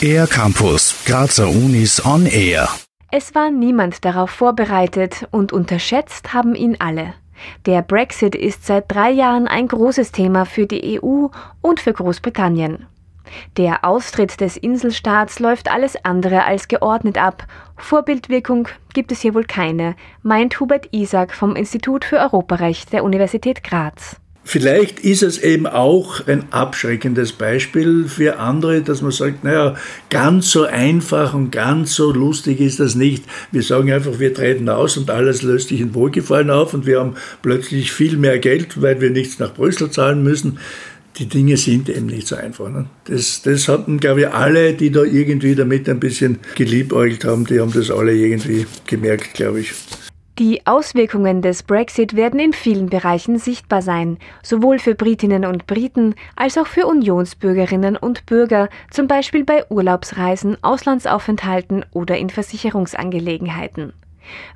Air Campus, Grazer Unis on Air. Es war niemand darauf vorbereitet und unterschätzt haben ihn alle. Der Brexit ist seit drei Jahren ein großes Thema für die EU und für Großbritannien. Der Austritt des Inselstaats läuft alles andere als geordnet ab. Vorbildwirkung gibt es hier wohl keine, meint Hubert Isaac vom Institut für Europarecht der Universität Graz. Vielleicht ist es eben auch ein abschreckendes Beispiel für andere, dass man sagt, naja, ganz so einfach und ganz so lustig ist das nicht. Wir sagen einfach, wir treten aus und alles löst sich in Wohlgefallen auf und wir haben plötzlich viel mehr Geld, weil wir nichts nach Brüssel zahlen müssen. Die Dinge sind eben nicht so einfach. Ne? Das, das hatten, glaube ich, alle, die da irgendwie damit ein bisschen geliebäugelt haben, die haben das alle irgendwie gemerkt, glaube ich. Die Auswirkungen des Brexit werden in vielen Bereichen sichtbar sein, sowohl für Britinnen und Briten als auch für Unionsbürgerinnen und Bürger, zum Beispiel bei Urlaubsreisen, Auslandsaufenthalten oder in Versicherungsangelegenheiten.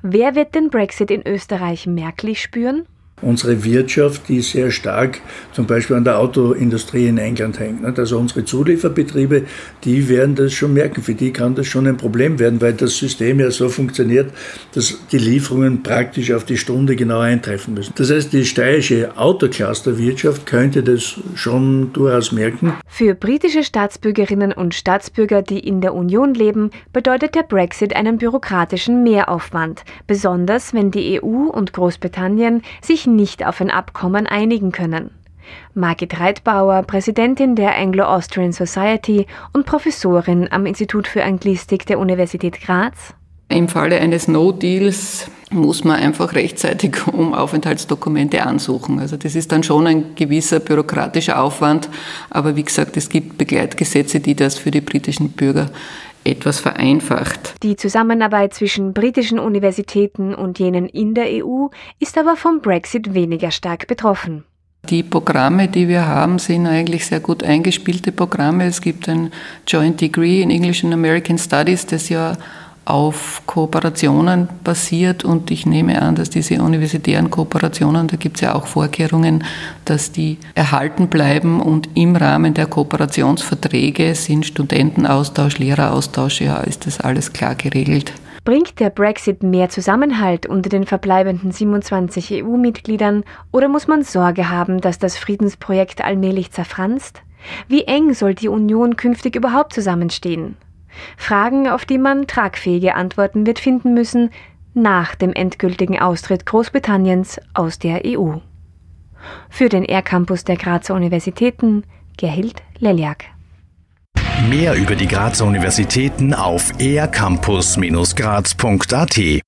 Wer wird den Brexit in Österreich merklich spüren? Unsere Wirtschaft, die sehr stark zum Beispiel an der Autoindustrie in England hängt. Also unsere Zulieferbetriebe, die werden das schon merken. Für die kann das schon ein Problem werden, weil das System ja so funktioniert, dass die Lieferungen praktisch auf die Stunde genau eintreffen müssen. Das heißt, die steirische Autoclusterwirtschaft könnte das schon durchaus merken. Für britische Staatsbürgerinnen und Staatsbürger, die in der Union leben, bedeutet der Brexit einen bürokratischen Mehraufwand, besonders wenn die EU und Großbritannien sich nicht auf ein Abkommen einigen können. Margit Reitbauer, Präsidentin der Anglo-Austrian Society und Professorin am Institut für Anglistik der Universität Graz. Im Falle eines No-Deals muss man einfach rechtzeitig um Aufenthaltsdokumente ansuchen. Also das ist dann schon ein gewisser bürokratischer Aufwand, aber wie gesagt, es gibt Begleitgesetze, die das für die britischen Bürger etwas vereinfacht. Die Zusammenarbeit zwischen britischen Universitäten und jenen in der EU ist aber vom Brexit weniger stark betroffen. Die Programme, die wir haben, sind eigentlich sehr gut eingespielte Programme. Es gibt ein Joint Degree in English and American Studies, das ja auf Kooperationen basiert und ich nehme an, dass diese universitären Kooperationen, da gibt es ja auch Vorkehrungen, dass die erhalten bleiben und im Rahmen der Kooperationsverträge sind Studentenaustausch, Lehreraustausch, ja, ist das alles klar geregelt. Bringt der Brexit mehr Zusammenhalt unter den verbleibenden 27 EU-Mitgliedern oder muss man Sorge haben, dass das Friedensprojekt allmählich zerfranst? Wie eng soll die Union künftig überhaupt zusammenstehen? Fragen, auf die man tragfähige Antworten wird finden müssen nach dem endgültigen Austritt Großbritanniens aus der EU. Für den R-Campus der Grazer Universitäten Gerhild Leliak. Mehr über die Grazer Universitäten auf ercampus-graz.at